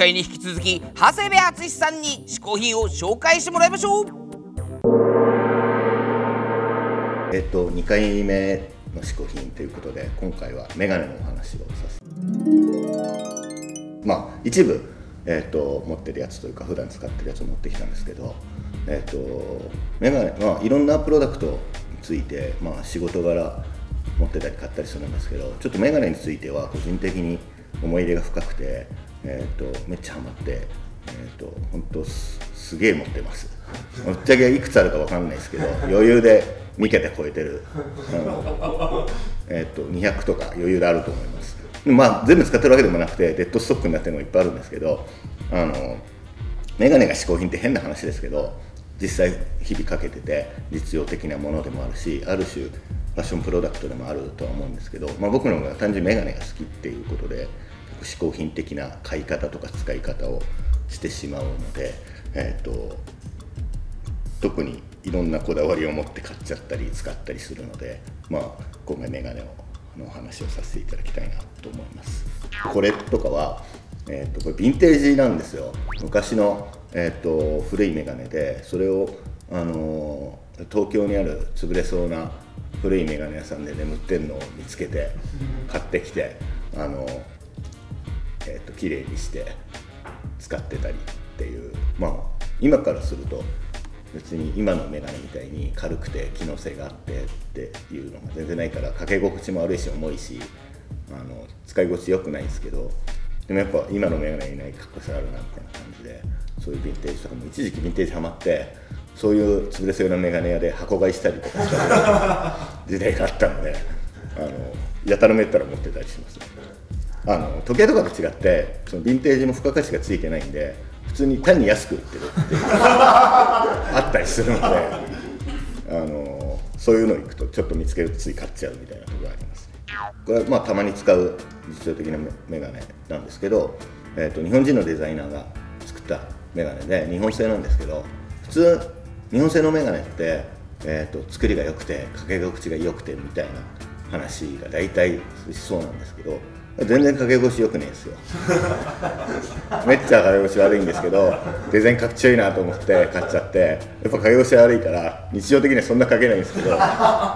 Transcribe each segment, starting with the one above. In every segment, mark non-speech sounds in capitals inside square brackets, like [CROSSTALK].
回に引き続き長谷部敦さんに嗜好品を紹介してもらいましょう。えっと2回目の嗜好品ということで今回はメガネのお話をさせまあ一部、えっと持ってるやつというか普段使ってるやつを持ってきたんですけどえっとメガネまあいろんなプロダクトについてまあ仕事柄持ってたり買ったりするんですけどちょっとメガネについては個人的に思い入れが深くて、えーと、めっちゃハマって、えーと、本当すげえ持ってます。ぶっちゃけいくつあるか分かんないですけど [LAUGHS] 余裕で3桁超えてる、えーと、200とか余裕であると思います。まあ全部使ってるわけでもなくてデッドストックになってるのがいっぱいあるんですけどあのメガネが嗜好品って変な話ですけど実際日々かけてて実用的なものでもあるしある種ファッションプロダクトでもあるとは思うんですけど、まあ、僕の方が単純にメガネが好きっていうことで嗜好品的な買い方とか使い方をしてしまうので、えーと、特にいろんなこだわりを持って買っちゃったり使ったりするので、まあ、今回メガネの話をさせていただきたいなと思います。これとかは、えーと、これヴィンテージなんですよ。昔の、えーと、古いメガネでそれを、あのー、東京にある潰れそうな古いメガネ屋さんで眠ってるのを見つけて買ってきてあのー綺麗にして使ってたりっていうまあ今からすると別に今のメガネみたいに軽くて機能性があってっていうのが全然ないからかけ心地も悪いし重いしあの使い心地良くないんですけどでもやっぱ今のメガネにないかっこよさあるなみたいな感じでそういうヴィンテージとかも一時期ヴィンテージハマってそういう潰れそうなメガネ屋で箱買いしたりとかした時代があったのであのやたらめったら持ってたりしますね。あの時計とかと違ってそのヴィンテージも付加価値がついてないんで普通に単に安く売ってるっていう [LAUGHS] あったりするのであのそういうの行くとちょっと見つけるとつい買っちゃうみたいなところがあります、ね、これはまあたまに使う実用的なメガネなんですけど、えーと、日本人のデザイナーが作ったメガネで日本製なんですけど普通日本製のメガネって、えーと、と作りが良くてかけ心地が良くてみたいな話が大体そうなんですけど全然かけ腰よくねえですよ。めっちゃかけ腰悪いんですけどデザインかっちょいいなと思って買っちゃって。やっぱかけ腰悪いから日常的にはそんなかけないんですけどやっ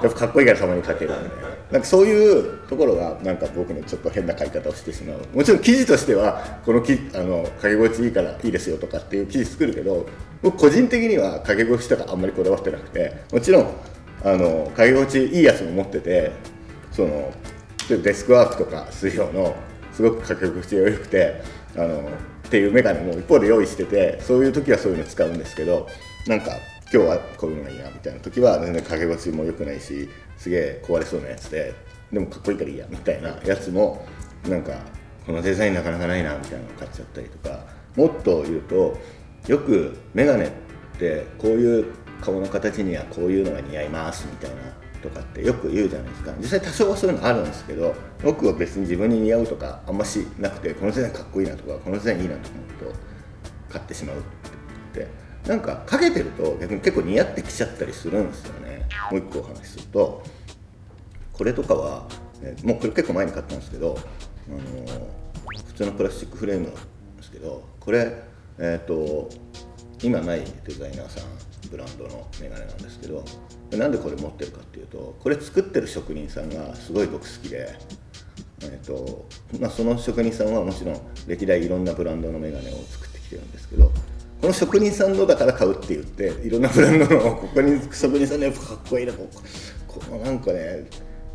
ぱかっこいいからたまにかけるみたいな。んかそういうところがなんか僕のちょっと変な買い方をしてしまう。もちろん記事としてはこのきあのかけ心地いいからいいですよとかっていう記事作るけど僕個人的にはかけ腰とかあんまりこだわってなくてもちろんあのかけ心地いいやつも持っててそのデスクワークとかするようのすごく価格口が良くてあのっていうメガネも一方で用意しててそういう時はそういうの使うんですけどなんか今日はこういうのがいいなみたいな時は全然掛け心地も良くないしすげえ壊れそうなやつででもかっこいいからいいやみたいなやつもなんかこのデザインなかなかないなみたいなのを買っちゃったりとかもっと言うとよくメガネってこういう顔の形にはこういうのが似合いますみたいなとかってよく言うじゃないですか。実際多少はそういうのあるんですけど僕は別に自分に似合うとかあんましなくてこのデザインかっこいいなとかこのデザインいいなと思うと買ってしまうって。なんかかけてると逆に結構似合ってきちゃったりするんですよね。もう一個お話しするとこれとかは、えもうこれ結構前に買ったんですけど、あの普通のプラスチックフレームなんですけどこれえっ、ー、と今ないデザイナーさんブランドのメガネなんですけどなんでこれ持ってるかっていうとこれ作ってる職人さんがすごい僕好きで、えーとまあ、その職人さんはもちろん歴代いろんなブランドのメガネを作ってきてるんですけどこの職人さんのだから買うって言っていろんなブランドのここに職人さんのやっぱかっこいいなここのなんかね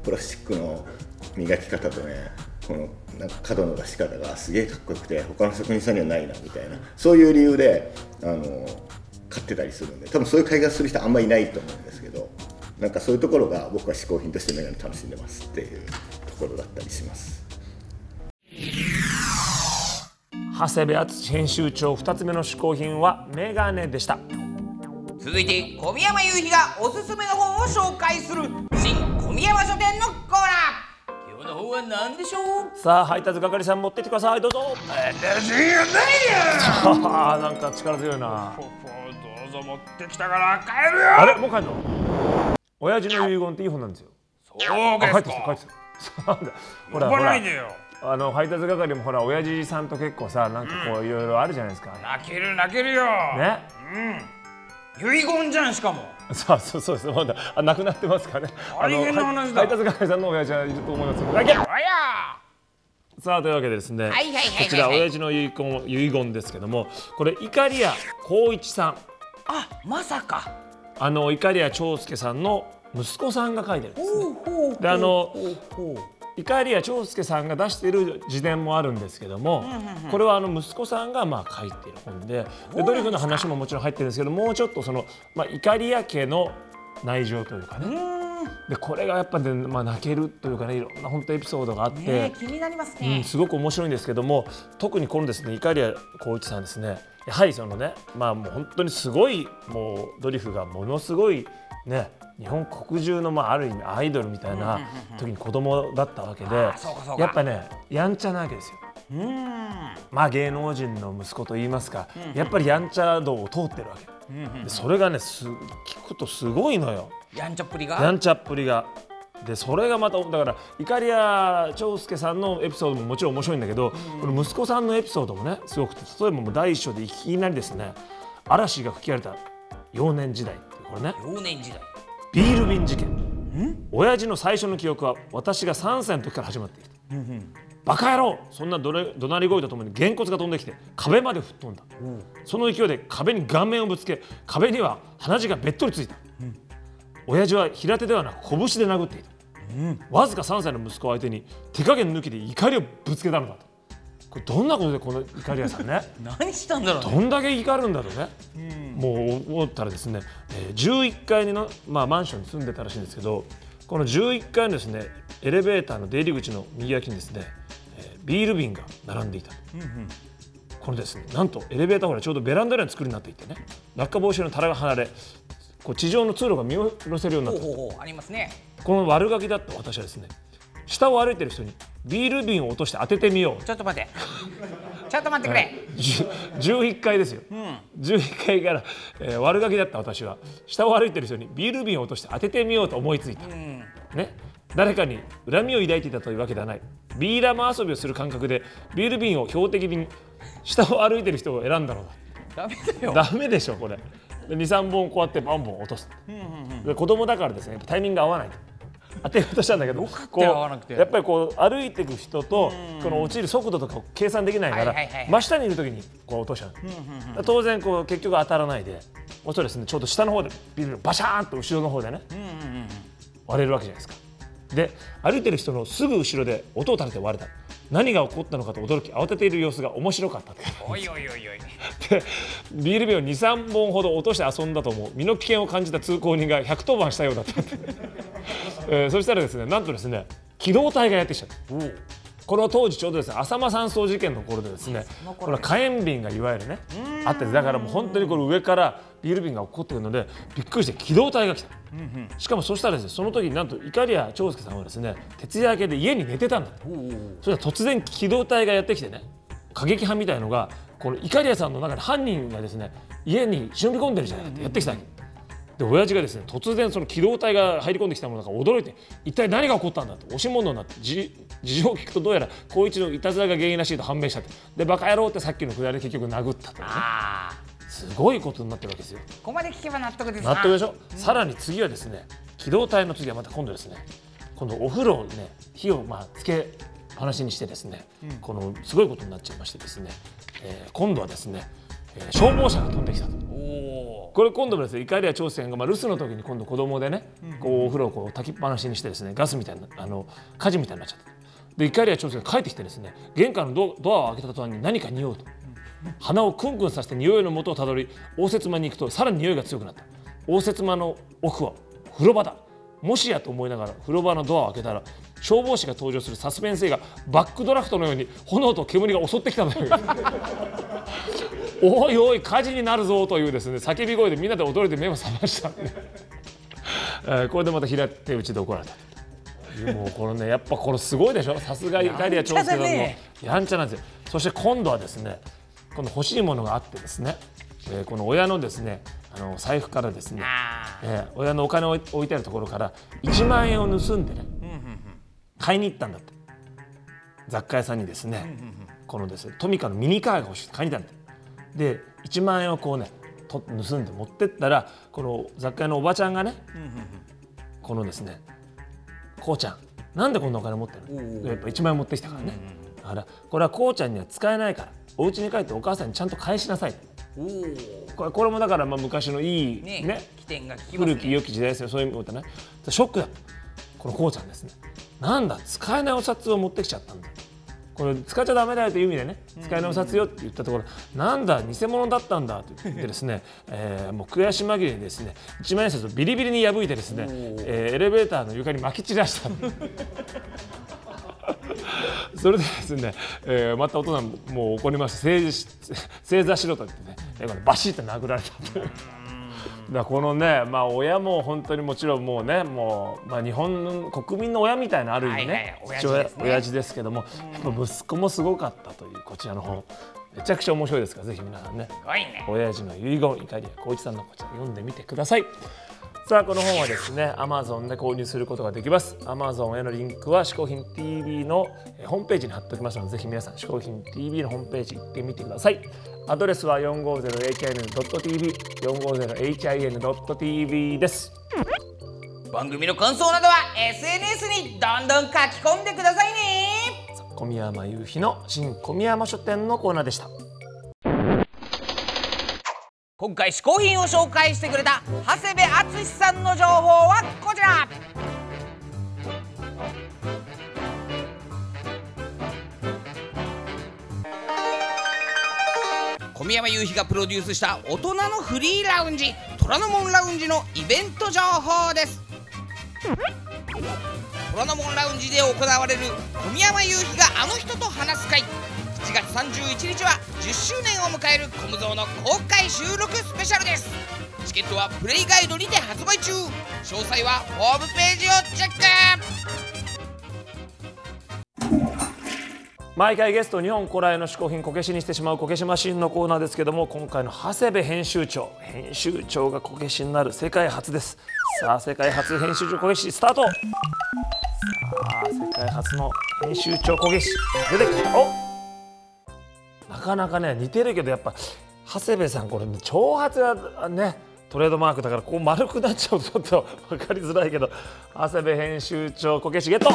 プラスチックの磨き方とねこのなんか角の出し方がすげえかっこよくて他の職人さんにはないなみたいなそういう理由であの買ってたりするんで多分そういう買い方する人あんまりいないと思うんですけどなんかそういうところが僕は嗜好品としてメガネ楽しんでますっていうところだったりします。長谷部敦編集長2つ目の嗜好品はメガネでした。続いて小宮山雄飛がおすすめの本を紹介する新小宮山書店のコーナー。今日の本は何でしょう？さあ配達係さん持ってってください。どうぞ。私がないよ [LAUGHS] なんか力強いなぞ持ってきたから帰るよ！あれ？もう帰るの？親父の遺言っていい本なんですよ。そうですか。帰ってきた帰ってきた。ほら [LAUGHS] ほら。あの配達係もほら親父さんと結構さなんかこういろいろあるじゃないですか、泣ける泣けるよ。ね？遺言じゃんしかも。そうそうそうですまだあ亡くなってますかね。大変な話だ。配達係さんの親父はいると思いますけど。だけあや！さあというわけでですね、こちら親父の遺言遺言ですけどもこれ碇谷光一さんあまさか。あの碇谷長介さんの息子さんが書いてるんですね。ほうほうであのほうほう。碇谷長介さんが出している自伝もあるんですけども、これはあの息子さんがまあ書いている本ででドリフの話ももちろん入ってるんですけどもうちょっとその、まあ、碇谷家の内情というかねでこれがやっぱね、まあ、泣けるというかねいろんな本当エピソードがあって。ね気になりますうん、ねすごく面白いんですけども特にこのですね碇谷光一さんですねやはりそのねまあもう本当にすごいもうドリフがものすごいね日本国中のまあある意味アイドルみたいな時に子供だったわけであそうかそうかやっぱねやんちゃなわけですよ。うーんまあ芸能人の息子といいますかやっぱりやんちゃ道を通ってるわけ。でそれがねす聞くとすごいのよ。やんちゃっぷりが。やんちゃっぷりが。でそれがまただから碇谷長介さんのエピソードももちろん面白いんだけど、この息子さんのエピソードもねすごくて例えばもう第一章でいきなりですね。嵐が吹き荒れた幼年時代これね。幼年時代。ビール瓶事件。親父の最初の記憶は私が3歳の時から始まってきた、バカ野郎！そんなどれ怒鳴り声とともにげんこつが飛んできて壁まで吹っ飛んだ、その勢いで壁に顔面をぶつけ壁には鼻血がべっとりついた、親父は平手ではなく拳で殴っていた、わずか3歳の息子を相手に手加減抜きで怒りをぶつけたのだと。これどんなことでこの怒り屋さんね？[LAUGHS] 何したんだろうね。どんだけ怒るんだろうね、もう思ったらですね、えー11階にの、まあ、マンションに住んでたらしいんですけどこの11階のですねエレベーターの出入り口の右脇にですね、えービール瓶が並んでいた、このですねなんとエレベーターほらちょうどベランダのような作りになっていてね落下防止の棚が離れこう地上の通路が見下ろせるようになっているほうほうほうありますね。この悪ガキだった私はですね下を歩いてる人にビール瓶を落として当ててみよう。ちょっと待って。ちょっと待ってくれ。[LAUGHS] じゅ11階ですよ、11階から、えー悪ガキだった私は下を歩いてる人にビール瓶を落として当ててみようと思いついた、ね、誰かに恨みを抱いていたというわけではない。ビー玉遊びをする感覚でビール瓶を標的に下を歩いてる人を選んだのダメだよ。だダメでしょこれ23本こうやってバンバン落とす、で子供だからですねやっぱタイミングが合わない当てようとしたんだけど [LAUGHS] こうやっぱりこう歩いていく人とこの落ちる速度とかを計算できないから真下にいる時にこう落としちゃう、当然こう結局当たらないでおそらくですねちょうど下の方でビルバシャーンと後ろの方でね、割れるわけじゃないですか。で歩いてる人のすぐ後ろで音を立てて割れた何が起こったのかと驚き慌てている様子が面白かったっておいおいおいおい。でビール瓶を23本ほど落として遊んだと思う身の危険を感じた通行人が110番したようだったって、えーそしたらですねなんとですね機動隊がやってきちゃったこの当時ちょうどですね浅間山荘事件の頃でですねこの火炎瓶がいわゆるねあってだからもう本当にこれ上からビール瓶が落っこってくるのでびっくりして機動隊が来た、しかもそしたらですねその時になんと碇谷長介さんはですね徹夜明けで家に寝てたんだそれは突然機動隊がやってきてね過激派みたいのがこの碇谷さんの中で犯人がですね家に忍び込んでるじゃないかってやってきたわけで親父がですね突然その機動隊が入り込んできたものだから驚いて一体何が起こったんだと押し問答になってじ事情を聞くとどうやら光一のいたずらが原因らしいと判明したってでバカ野郎ってさっきのくだりで結局殴ったとね。ああ。すごいことになってるわけですよ。ここまで聞けば納得ですな納得でしょ、さらに次はですね機動隊の次はまた今度ですね今度お風呂をね火をまあつけっぱなしにしてですね、このすごいことになっちゃいましてですね、えー今度はですね、えー消防車が飛んできたと。これ今度もですね、イカリア朝鮮が、まあ、留守の時に今度子供でね、こうお風呂をこう炊きっぱなしにしてですね、ガスみたいな、あの火事みたいになっちゃった。で、イカリア朝鮮が帰ってきてですね、玄関のドドアを開けた途端に何か匂うと。鼻をクンクンさせて匂いの元をたどり、応接間に行くとさらに匂いが強くなった。応接間の奥は風呂場だ。もしやと思いながら風呂場のドアを開けたら消防士が登場するサスペンス映画バックドラフトのように炎と煙が襲ってきたのよ。おいおい火事になるぞというですね叫び声でみんなで驚いて目を覚ました。んで、えーこれでまた平手打ちで怒られたもうこれねやっぱこれすごいでしょ。さすがイカリア長介さんのやんちゃだね。やんちゃなんですよ。そして今度はですねこの欲しいものがあってですね、えーこの親のですねあの財布からですね、あえー親のお金を置いてあるところから1万円を盗んでね買いに行ったんだって。雑貨屋さんにですね、このですねトミカのミニカーが欲しいって書いてあるんだよで1万円をこうねと盗んで持ってったらこの雑貨屋のおばちゃんがね、このですねこうちゃんなんでこんなお金持ってるの？やっぱ1万円持ってきたからね、だからこれはこうちゃんには使えないからお家に帰ってお母さんにちゃんと返しなさい。これこれもだからまあ昔のいいねね起点が古き良き時代ですよ。そういうことね。ショックだ。このこうちゃんですね。なんだ使えないお札を持ってきちゃったんだこれ使っちゃダメだよという意味でね使いお札よって言ったところなんだ偽物だったんだと言ってですね、[LAUGHS] えーもう悔し紛れにですね一万円札をビリビリに破いてですね、えーエレベーターの床に巻き散らした。[LAUGHS] それでですね、えーまた大人もう怒りまして正正座しろと言ってねえーバシッと殴られた。だこのね、まあ、親も本当にもちろんもうねもう、まあ、日本の国民の親みたいなある意味ね,、はいはい父親親父ですね。親父ですけどもやっぱ息子もすごかったというこちらの本めちゃくちゃ面白いですからぜひ皆さんね。ね。親父の遺言怒りや光一さんのこちら読んでみてくださいさあこの本はですね Amazon で購入することができます。Amazon へのリンクは嗜好品 TV のえーホームページに貼っておきますのでぜひ皆さん嗜好品 TV のホームページ行ってみてください。アドレスは 450hin.tv 450hin.tv です。番組の感想などは SNS にどんどん書き込んでくださいね。小宮山雄飛の新小宮山書店のコーナーでした今回嗜好品を紹介してくれた長谷部敦さんの情報はこちら。小宮山雄飛がプロデュースした大人のフリーラウンジ虎ノ門ラウンジのイベント情報です。虎ノ門ラウンジで行われる小宮山雄飛があの人と話す会。7月31日は10周年を迎えるコムゾーの公開収録スペシャルです。チケットはプレイガイドにて発売中。詳細はホームページをチェック。毎回ゲスト日本古来の嗜好品こけしにしてしまうこけしマシンのコーナーですけども今回の長谷部編集長。編集長がこけしになる世界初です。さあ世界初編集長こけしスタート。さあ世界初の編集長こけし出てきた。おなかなかね似てるけどやっぱ長谷部さんこれ長髪がねトレードマークだからこう丸くなっちゃうとちょっと分かりづらいけど長谷部編集長こけしゲット